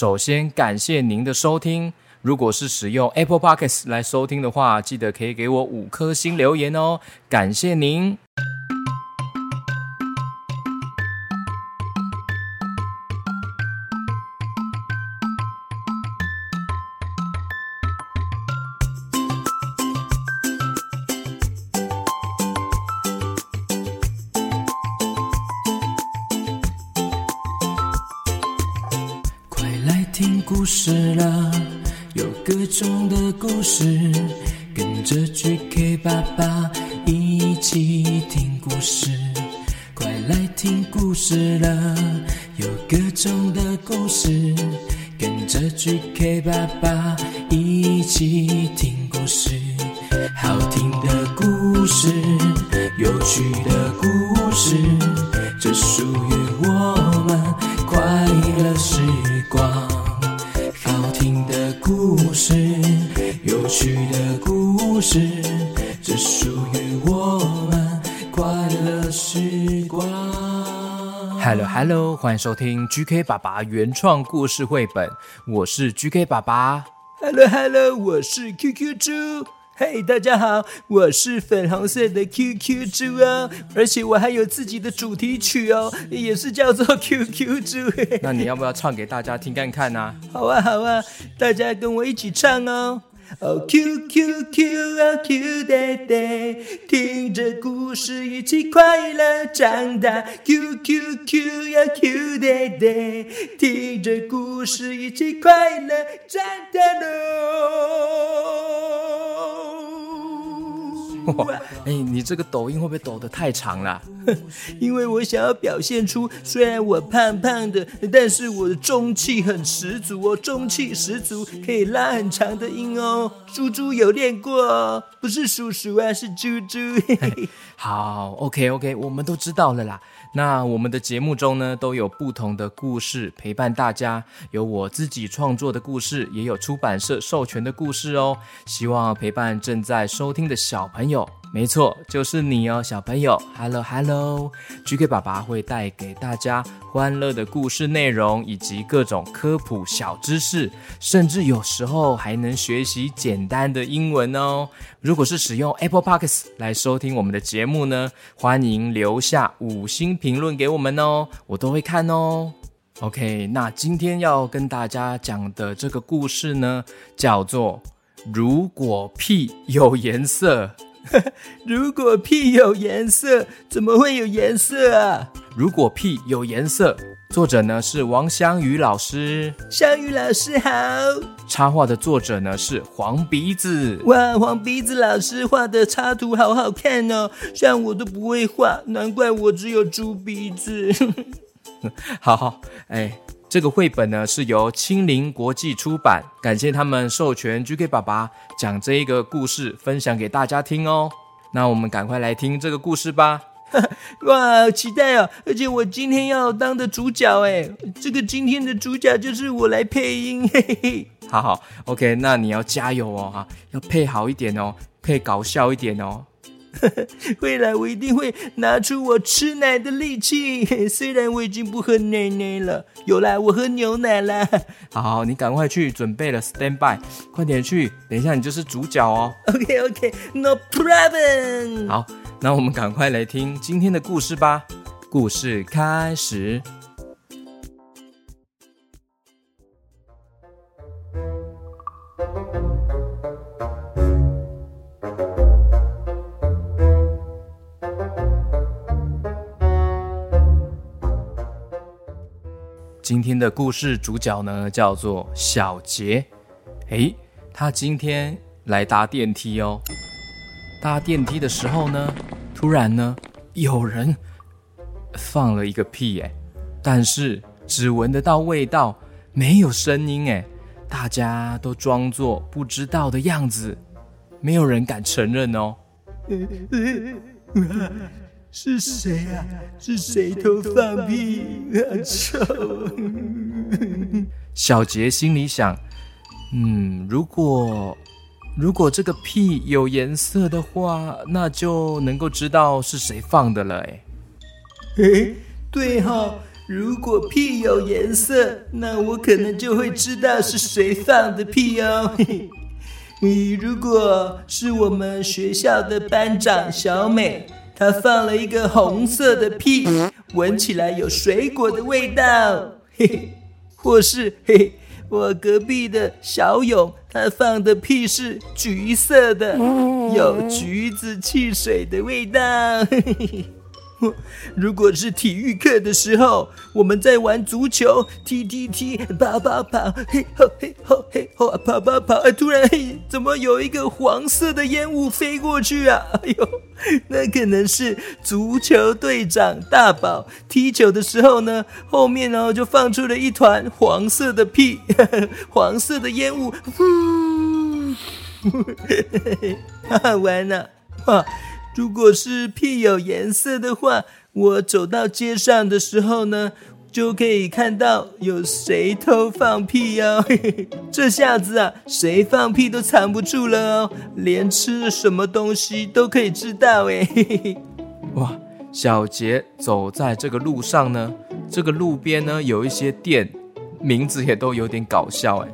首先感谢您的收听。如果是使用 Apple Podcasts 来收听的话，记得可以给我五颗星留言哦，感谢您。的故事，跟着 GK 爸爸一起听故事。好听的故事，有趣的故事，Hello 欢迎收听 GK 爸爸原创故事绘本，我是 GK 爸爸。Hello Hello，我是 QQ 猪。嘿大家好，我是粉红色的 QQ 猪哦，而且我还有自己的主题曲哦，也是叫做 QQ 猪。那你要不要唱给大家听看看呢、好啊好啊，大家跟我一起唱哦。哦，Q Q Q 哦 Q 爹爹，听着故事一起快乐长大。Q Q Q 啊 Q 爹爹，听着故事一起快乐长大喽。哇，哎，你这个抖音会不会抖得太长了？因为我想要表现出，虽然我胖胖的，但是我的中气很十足哦，中气十足，可以拉很长的音哦。猪猪有练过哦，不是叔叔啊，是猪猪。好，OK OK，我们都知道了啦。那我们的节目中呢，都有不同的故事陪伴大家，有我自己创作的故事，也有出版社授权的故事哦。希望陪伴正在收听的小朋友，没错，就是你哦，小朋友。Hello Hello，GK 爸爸会带给大家欢乐的故事内容，以及各种科普小知识，甚至有时候还能学习简单的英文哦。如果是使用 Apple Podcasts 来收听我们的节目呢，欢迎留下五星评论给我们哦，我都会看哦。OK，那今天要跟大家讲的这个故事呢，叫做“如果屁有颜色”。如果屁有颜色，怎么会有颜色啊？如果屁有颜色，作者呢是王香宇老师，香宇老师好。插画的作者呢是黄鼻子。哇，黄鼻子老师画的插图好好看哦，像我都不会画，难怪我只有猪鼻子。好好，哎，这个绘本呢是由青林国际出版，感谢他们授权 GK 爸爸讲这一个故事，分享给大家听哦。那我们赶快来听这个故事吧。哇，好期待哦！而且我今天要当的主角哎，这个今天的主角就是我来配音，嘿嘿。好好，OK，那你要加油哦，哈，要配好一点哦，配搞笑一点哦。未来我一定会拿出我吃奶的力气，虽然我已经不喝奶奶了，有啦，我喝牛奶啦。好 好，你赶快去准备了，stand by，快点去，等一下你就是主角哦。OK OK，No problem。好，那我们赶快来听今天的故事吧。故事开始。今天的故事主角呢，叫做小杰。诶，他今天来搭电梯哦。搭电梯的时候呢，突然呢，有人放了一个屁，哎，但是只闻得到味道，没有声音，哎，大家都装作不知道的样子，没有人敢承认哦。是谁啊？是谁偷放屁？好臭！小杰心里想：嗯，如果如果这个屁有颜色的话，那就能够知道是谁放的了。哎，诶，对哈、如果屁有颜色，那我可能就会知道是谁放的屁哦。你如果是我们学校的班长小美，他放了一个红色的屁，闻起来有水果的味道。嘿嘿，或是嘿，我隔壁的小勇，他放的屁是橘色的，有橘子汽水的味道。嘿嘿嘿。如果是体育课的时候，我们在玩足球，踢踢踢，跑跑跑，嘿吼嘿吼嘿吼，跑跑跑，突然嘿，怎么有一个黄色的烟雾飞过去啊？哎呦，那可能是足球队长大宝踢球的时候呢，后面呢就放出了一团黄色的屁，黄色的烟雾，呼，好玩呢，哇！如果是屁有颜色的话，我走到街上的时候呢，就可以看到有谁偷放屁哦。这下子啊，谁放屁都藏不住了哦，连吃什么东西都可以知道哎。哇，小杰走在这个路上呢，这个路边呢有一些店，名字也都有点搞笑哎，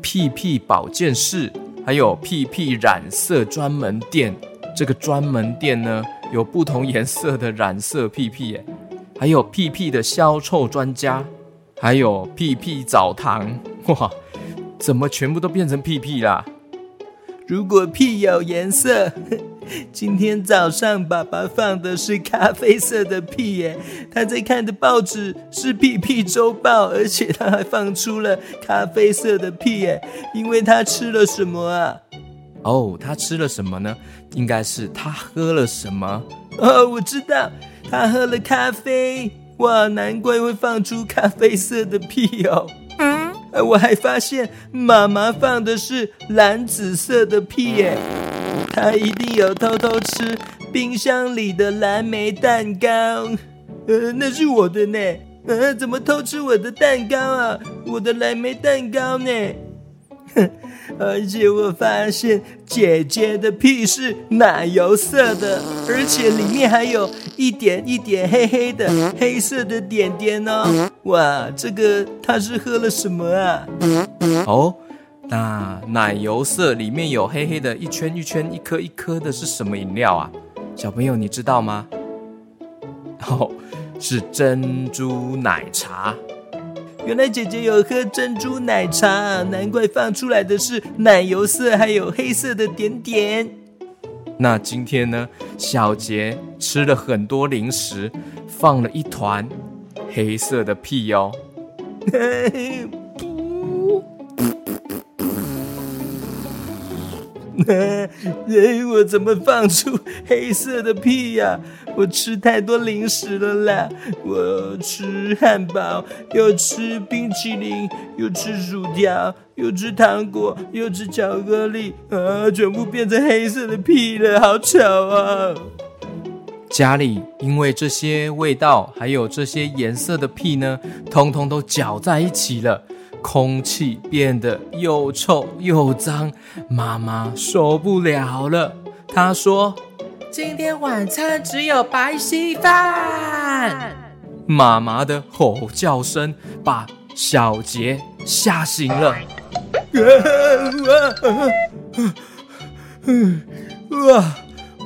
屁屁保健室，还有屁屁染色专门店。这个专门店呢，有不同颜色的染色屁屁，哎，还有屁屁的消臭专家，还有屁屁澡堂，哇，怎么全部都变成屁屁啦？如果屁有颜色，今天早上爸爸放的是咖啡色的屁，耶，他在看的报纸是《屁屁周报》，而且他还放出了咖啡色的屁，耶，因为他吃了什么啊？哦，他吃了什么呢？应该是他喝了什么？哦，我知道，他喝了咖啡。哇，难怪会放出咖啡色的屁哦。嗯，我还发现妈妈放的是蓝紫色的屁耶，他一定有偷偷吃冰箱里的蓝莓蛋糕。呃，那是我的呢。呃，怎么偷吃我的蛋糕啊？我的蓝莓蛋糕呢？而且我发现姐姐的屁是奶油色的，而且里面还有一点一点黑黑的黑色的点点哦。哇，这个她是喝了什么啊？哦，那奶油色里面有黑黑的一圈一圈、一颗一颗的是什么饮料啊？小朋友你知道吗？哦，是珍珠奶茶。原来姐姐有喝珍珠奶茶，难怪放出来的是奶油色，还有黑色的点点。那今天呢，小杰吃了很多零食，放了一团黑色的屁哦。我怎么放出黑色的屁呀？我吃太多零食了啦！我吃汉堡，又吃冰淇淋，又吃薯条，又吃糖果，又吃巧克力，啊，全部变成黑色的屁了，好巧啊！家里因为这些味道，还有这些颜色的屁呢，通通都搅在一起了。空气变得又臭又脏，妈妈受不了了。她说：“今天晚餐只有白稀饭。”妈妈的吼叫声把小杰吓醒了。哇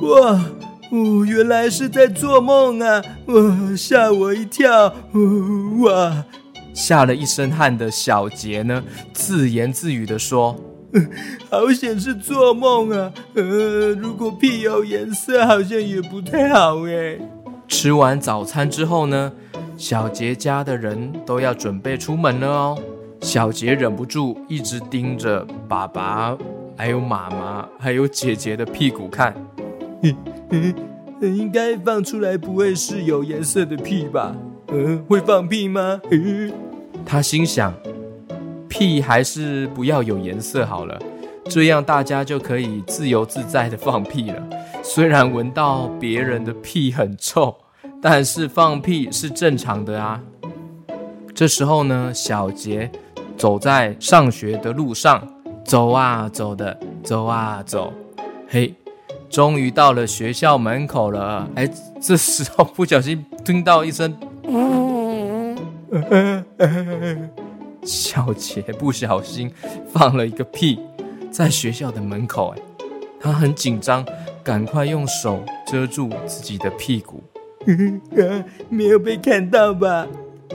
哇！哦，原来是在做梦啊！哇，吓我一跳！哇！吓了一身汗的小杰呢，自言自语的说：“好险是做梦啊！呃，如果屁有颜色，好像也不太好哎。”吃完早餐之后呢，小杰家的人都要准备出门了哦。小杰忍不住一直盯着爸爸、还有妈妈、还有姐姐的屁股看。应该放出来不会是有颜色的屁吧？嗯，会放屁吗？他心想：“屁还是不要有颜色好了，这样大家就可以自由自在的放屁了。虽然闻到别人的屁很臭，但是放屁是正常的啊。”这时候呢，小杰走在上学的路上，走啊走的，走啊走，嘿，终于到了学校门口了。哎，这时候不小心听到一声。小杰不小心放了一个屁在学校的门口，哎，他很紧张，赶快用手遮住自己的屁股。没有被看到吧？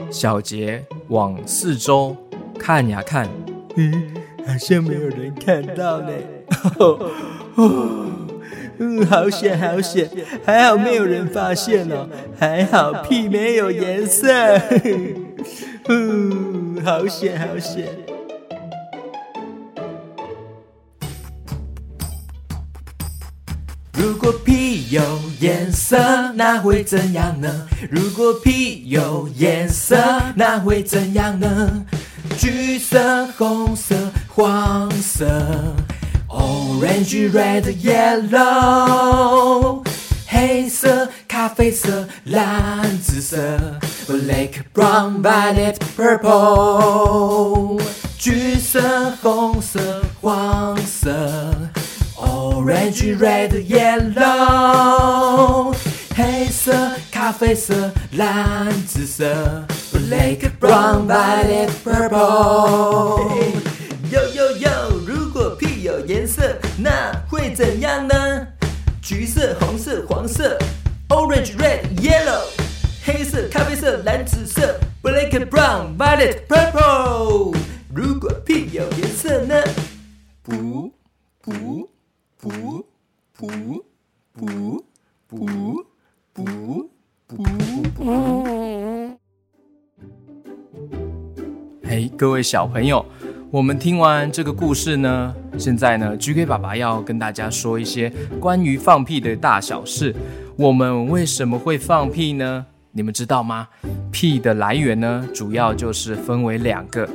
小杰往四周看呀看，好像没有人看到呢。嗯，好险好险，还好没有人发现哦，还好屁没有颜色。嗯，好险好险。如果屁有颜色，那会怎样呢？如果屁有颜色，那会怎样呢？橘色、红色、黄色。Orange, red, yellow，黑色、咖啡色、蓝紫色，Black, brown, violet, purple，橘色、红色、黄色，Orange, red, yellow，黑色、咖啡色、蓝紫色，Black, brown, violet, purple。Yo yo yo！如果屁有颜色，那会怎样呢？橘色、红色、黄色，orange、red、yellow，黑色、咖啡色、蓝紫色，black、brown、violet、purple。如果屁有颜色呢？不不不不不不不不不。嘿，各位小朋友。我们听完这个故事呢，现在呢，GK 爸爸要跟大家说一些关于放屁的大小事。我们为什么会放屁呢？你们知道吗？屁的来源呢，主要就是分为两个。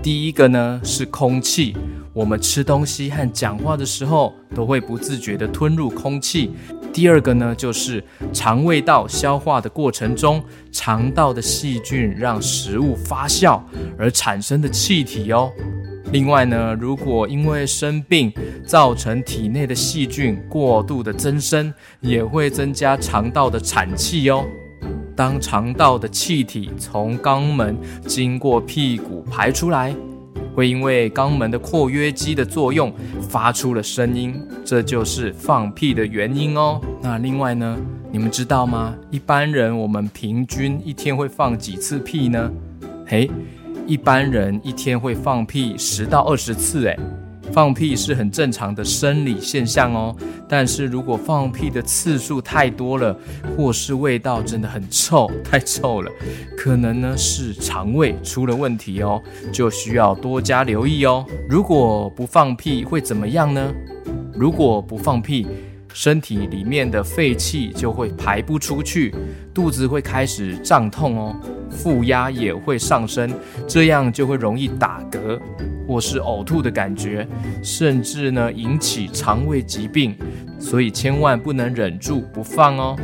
第一个呢是空气，我们吃东西和讲话的时候都会不自觉地吞入空气。第二个呢就是肠胃道消化的过程中，肠道的细菌让食物发酵而产生的气体哦。另外呢，如果因为生病造成体内的细菌过度的增生，也会增加肠道的产气哦。当肠道的气体从肛门经过屁股排出来，会因为肛门的括约肌的作用发出了声音，这就是放屁的原因哦。那另外呢，你们知道吗？一般人我们平均一天会放几次屁呢？嘿。一般人一天会放屁十到二十次，诶，放屁是很正常的生理现象哦。但是如果放屁的次数太多了，或是味道真的很臭，太臭了，可能呢是肠胃出了问题哦，就需要多加留意哦。如果不放屁会怎么样呢？如果不放屁，身体里面的废气就会排不出去，肚子会开始胀痛哦。负压也会上升，这样就会容易打嗝或是呕吐的感觉，甚至呢引起肠胃疾病，所以千万不能忍住不放哦。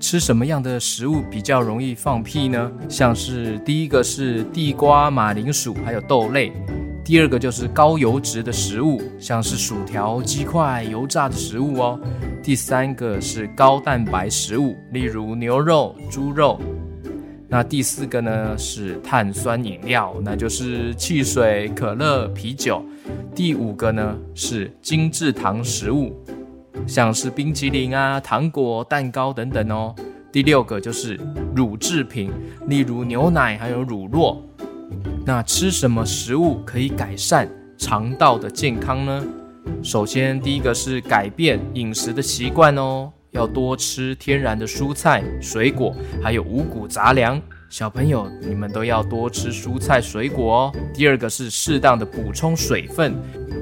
吃什么样的食物比较容易放屁呢？像是第一个是地瓜、马铃薯还有豆类，第二个就是高油脂的食物，像是薯条、鸡块、油炸的食物哦。第三个是高蛋白食物，例如牛肉、猪肉。那第四个呢是碳酸饮料，那就是汽水、可乐、啤酒。第五个呢是精制糖食物，像是冰淇淋啊、糖果、蛋糕等等哦。第六个就是乳制品，例如牛奶还有乳酪。那吃什么食物可以改善肠道的健康呢？首先，第一个是改变饮食的习惯哦。要多吃天然的蔬菜、水果，还有五谷杂粮。小朋友，你们都要多吃蔬菜水果哦。第二个是适当的补充水分，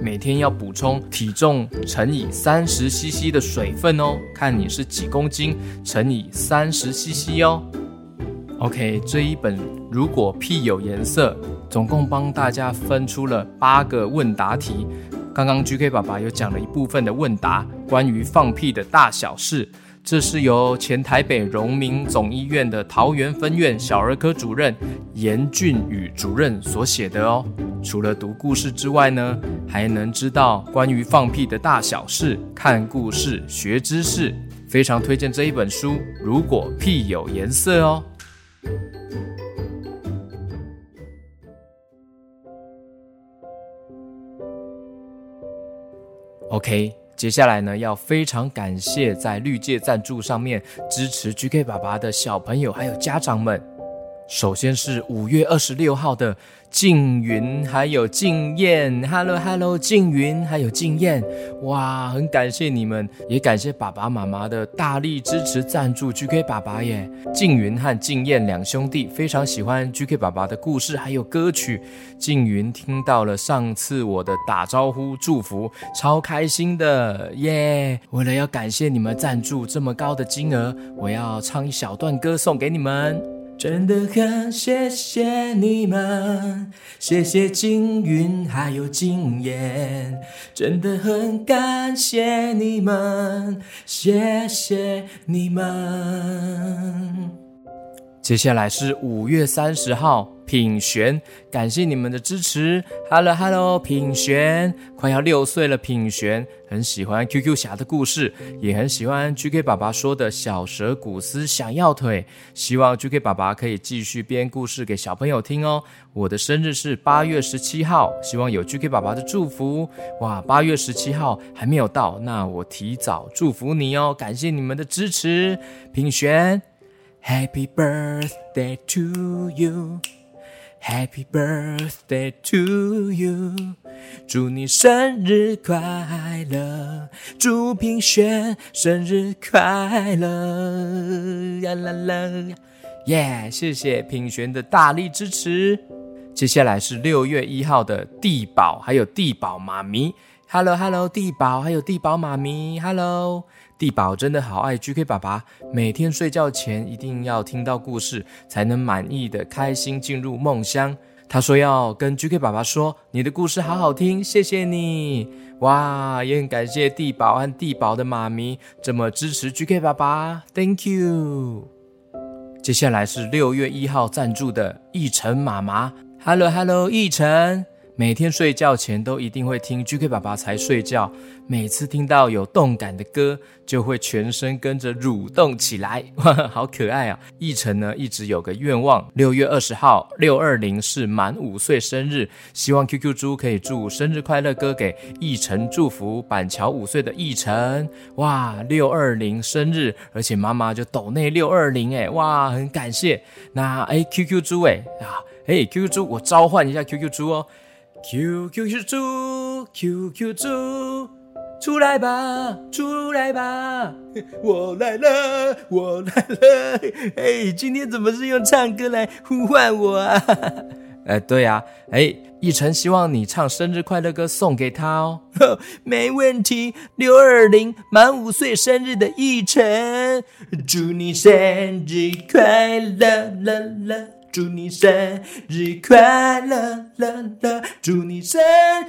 每天要补充体重乘以三十 CC 的水分哦。看你是几公斤，乘以三十 CC 哦。OK，这一本如果屁有颜色，总共帮大家分出了八个问答题。刚刚 GK 爸爸有讲了一部分的问答，关于放屁的大小事，这是由前台北荣民总医院的桃园分院小儿科主任严俊宇主任所写的哦。除了读故事之外呢，还能知道关于放屁的大小事，看故事学知识，非常推荐这一本书。如果屁有颜色哦。ok 接下来呢要非常感谢在绿界赞助上面支持 gk 爸爸的小朋友还有家长们。首先是五月二十六号的静云还有静燕，Hello Hello，静云还有静燕，哇，很感谢你们，也感谢爸爸妈妈的大力支持赞助 GK 爸爸耶。静云和静燕两兄弟非常喜欢 GK 爸爸的故事还有歌曲。静云听到了上次我的打招呼祝福，超开心的耶！为了要感谢你们赞助这么高的金额，我要唱一小段歌送给你们。真的很谢谢你们，谢谢金云还有金燕，真的很感谢你们，谢谢你们。接下来是五月三十号。品璇，感谢你们的支持。Hello Hello，品璇，快要六岁了。品璇很喜欢 QQ 侠的故事，也很喜欢 GK 爸爸说的小蛇古斯想要腿。希望 GK 爸爸可以继续编故事给小朋友听哦。我的生日是八月十七号，希望有 GK 爸爸的祝福。哇，八月十七号还没有到，那我提早祝福你哦。感谢你们的支持，品璇，Happy birthday to you。Happy birthday to you，祝你生日快乐，祝品轩生日快乐呀啦啦耶！谢谢品轩的大力支持。接下来是六月一号的地宝，还有地宝妈咪。Hello Hello，地宝还有地宝妈咪，Hello。地宝真的好爱 GK 爸爸，每天睡觉前一定要听到故事，才能满意的开心进入梦乡。他说要跟 GK 爸爸说，你的故事好好听，谢谢你。哇，也很感谢地宝和地宝的妈咪这么支持 GK 爸爸，Thank you。接下来是六月一号赞助的逸晨妈妈，Hello Hello，逸晨。每天睡觉前都一定会听 GK 爸爸才睡觉，每次听到有动感的歌，就会全身跟着蠕动起来，哇，好可爱啊！奕晨呢一直有个愿望，六月二十号六二零是满五岁生日，希望 QQ 猪可以祝生日快乐歌给奕晨祝福板桥五岁的奕晨，哇，六二零生日，而且妈妈就抖内六二零，哎，哇，很感谢。那哎，QQ 猪哎啊，哎，QQ 猪，我召唤一下 QQ 猪哦。QQ 猪，QQ 猪，出来吧，出来吧，我来了，我来了。哎，今天怎么是用唱歌来呼唤我啊？哎，对呀，哎，奕晨希望你唱生日快乐歌送给他哦。没问题，六二零满五岁生日的奕晨，祝你生日快乐乐乐。祝你生日快乐乐乐！祝你生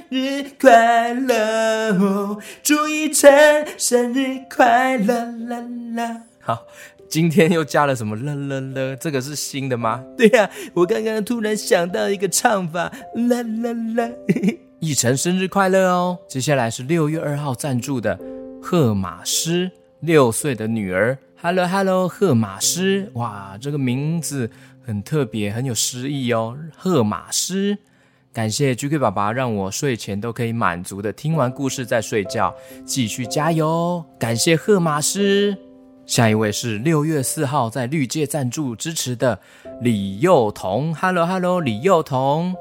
日快乐哦！祝一晨生日快乐乐乐！好，今天又加了什么乐乐乐？这个是新的吗？对呀，我刚刚突然想到一个唱法，乐乐乐！一晨生日快乐哦！接下来是六月二号赞助的赫马斯，六岁的女儿。Hello Hello，赫马斯，哇，这个名字。很特别，很有诗意哦。荷马诗，感谢 GK 爸爸让我睡前都可以满足的听完故事再睡觉，继续加油。感谢贺马诗。下一位是六月四号在绿界赞助支持的李幼彤。Hello Hello，李幼彤。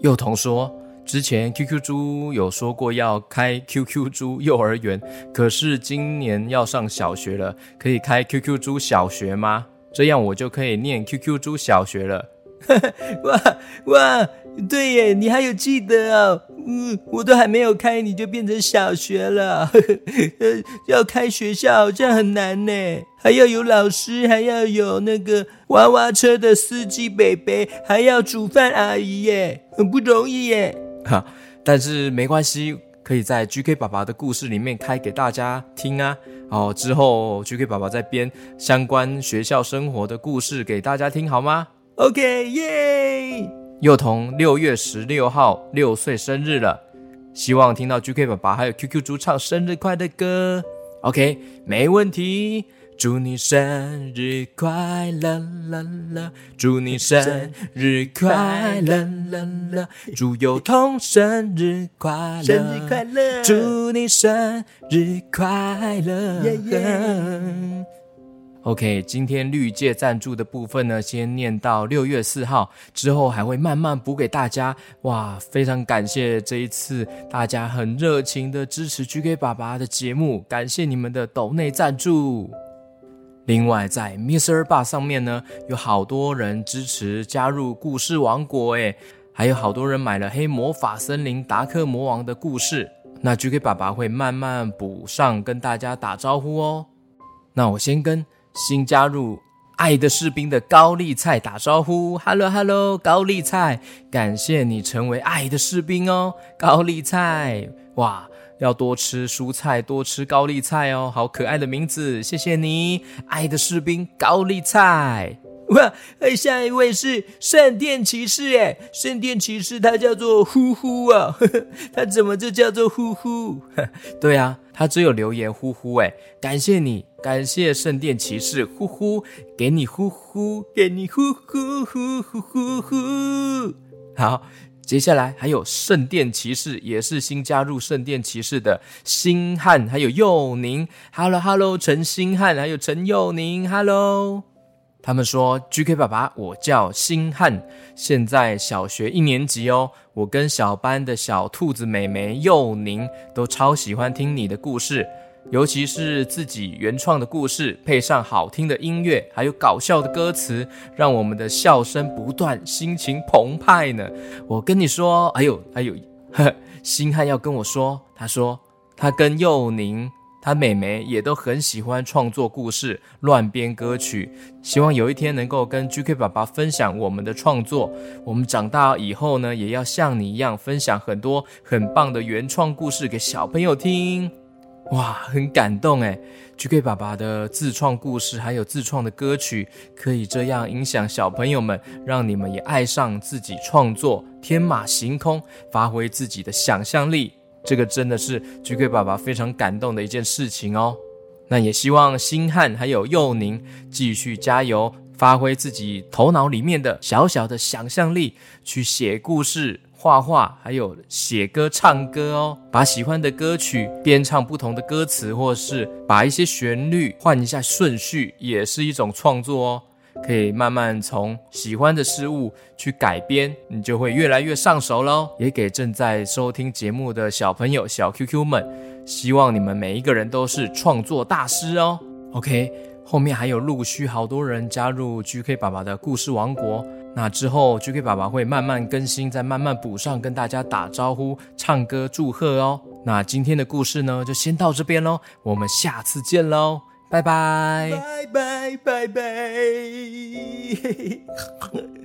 幼彤说，之前 QQ 猪有说过要开 QQ 猪幼儿园，可是今年要上小学了，可以开 QQ 猪小学吗？这样我就可以念 QQ 猪小学了，哇哇，对耶，你还有记得啊？嗯，我都还没有开，你就变成小学了。要开学校好像很难呢，还要有老师，还要有那个娃娃车的司机北北，还要煮饭阿姨耶，很不容易耶。哈，但是没关系。可以在 GK 爸爸的故事里面开给大家听啊！哦，之后 GK 爸爸再编相关学校生活的故事给大家听，好吗？OK，耶！幼童六月十六号六岁生日了，希望听到 GK 爸爸还有 QQ 猪唱生日快乐歌。OK，没问题。祝你生日快乐乐乐，祝你生日快乐乐乐，祝友彤生日快乐，生日快乐！祝你生日快乐！耶耶 OK，今天绿界赞助的部分呢，先念到六月四号，之后还会慢慢补给大家。哇，非常感谢这一次大家很热情的支持 GK 爸爸的节目，感谢你们的抖内赞助。另外，在 Mr. Bar 上面呢，有好多人支持加入故事王国，诶，还有好多人买了黑魔法森林达克魔王的故事。那 GK 爸爸会慢慢补上，跟大家打招呼哦。那我先跟新加入爱的士兵的高丽菜打招呼，Hello Hello，高丽菜，感谢你成为爱的士兵哦，高丽菜，哇，要多吃蔬菜，多吃高丽菜哦，好可爱的名字，谢谢你，爱的士兵高丽菜。哇，哎，下一位是圣殿骑士，哎，圣殿骑士他叫做呼呼啊，呵 呵他怎么就叫做呼呼？对啊，他只有留言呼呼哎，感谢你，感谢圣殿骑士呼呼，给你呼呼，给你呼呼呼呼呼呼。好，接下来还有圣殿骑士，也是新加入圣殿骑士的星汉，还有佑宁，Hello Hello，陈星汉，还有陈佑宁，Hello。他们说：“GK 爸爸，我叫星汉，现在小学一年级哦。我跟小班的小兔子美眉佑宁都超喜欢听你的故事，尤其是自己原创的故事，配上好听的音乐，还有搞笑的歌词，让我们的笑声不断，心情澎湃呢。我跟你说，哎呦，哎呦，呵，星汉要跟我说，他说他跟佑宁。”他妹妹也都很喜欢创作故事、乱编歌曲，希望有一天能够跟 GK 爸爸分享我们的创作。我们长大以后呢，也要像你一样分享很多很棒的原创故事给小朋友听。哇，很感动诶 g k 爸爸的自创故事还有自创的歌曲，可以这样影响小朋友们，让你们也爱上自己创作，天马行空，发挥自己的想象力。这个真的是 GK 爸爸非常感动的一件事情哦。那也希望星汉还有佑宁继续加油，发挥自己头脑里面的小小的想象力，去写故事、画画，还有写歌、唱歌哦。把喜欢的歌曲编唱不同的歌词，或是把一些旋律换一下顺序，也是一种创作哦。可以慢慢从喜欢的事物去改编，你就会越来越上手喽。也给正在收听节目的小朋友、小 QQ 们，希望你们每一个人都是创作大师哦。OK，后面还有陆续好多人加入 GK 爸爸的故事王国，那之后 GK 爸爸会慢慢更新，再慢慢补上，跟大家打招呼、唱歌、祝贺哦。那今天的故事呢，就先到这边喽，我们下次见喽。拜拜，拜拜拜拜。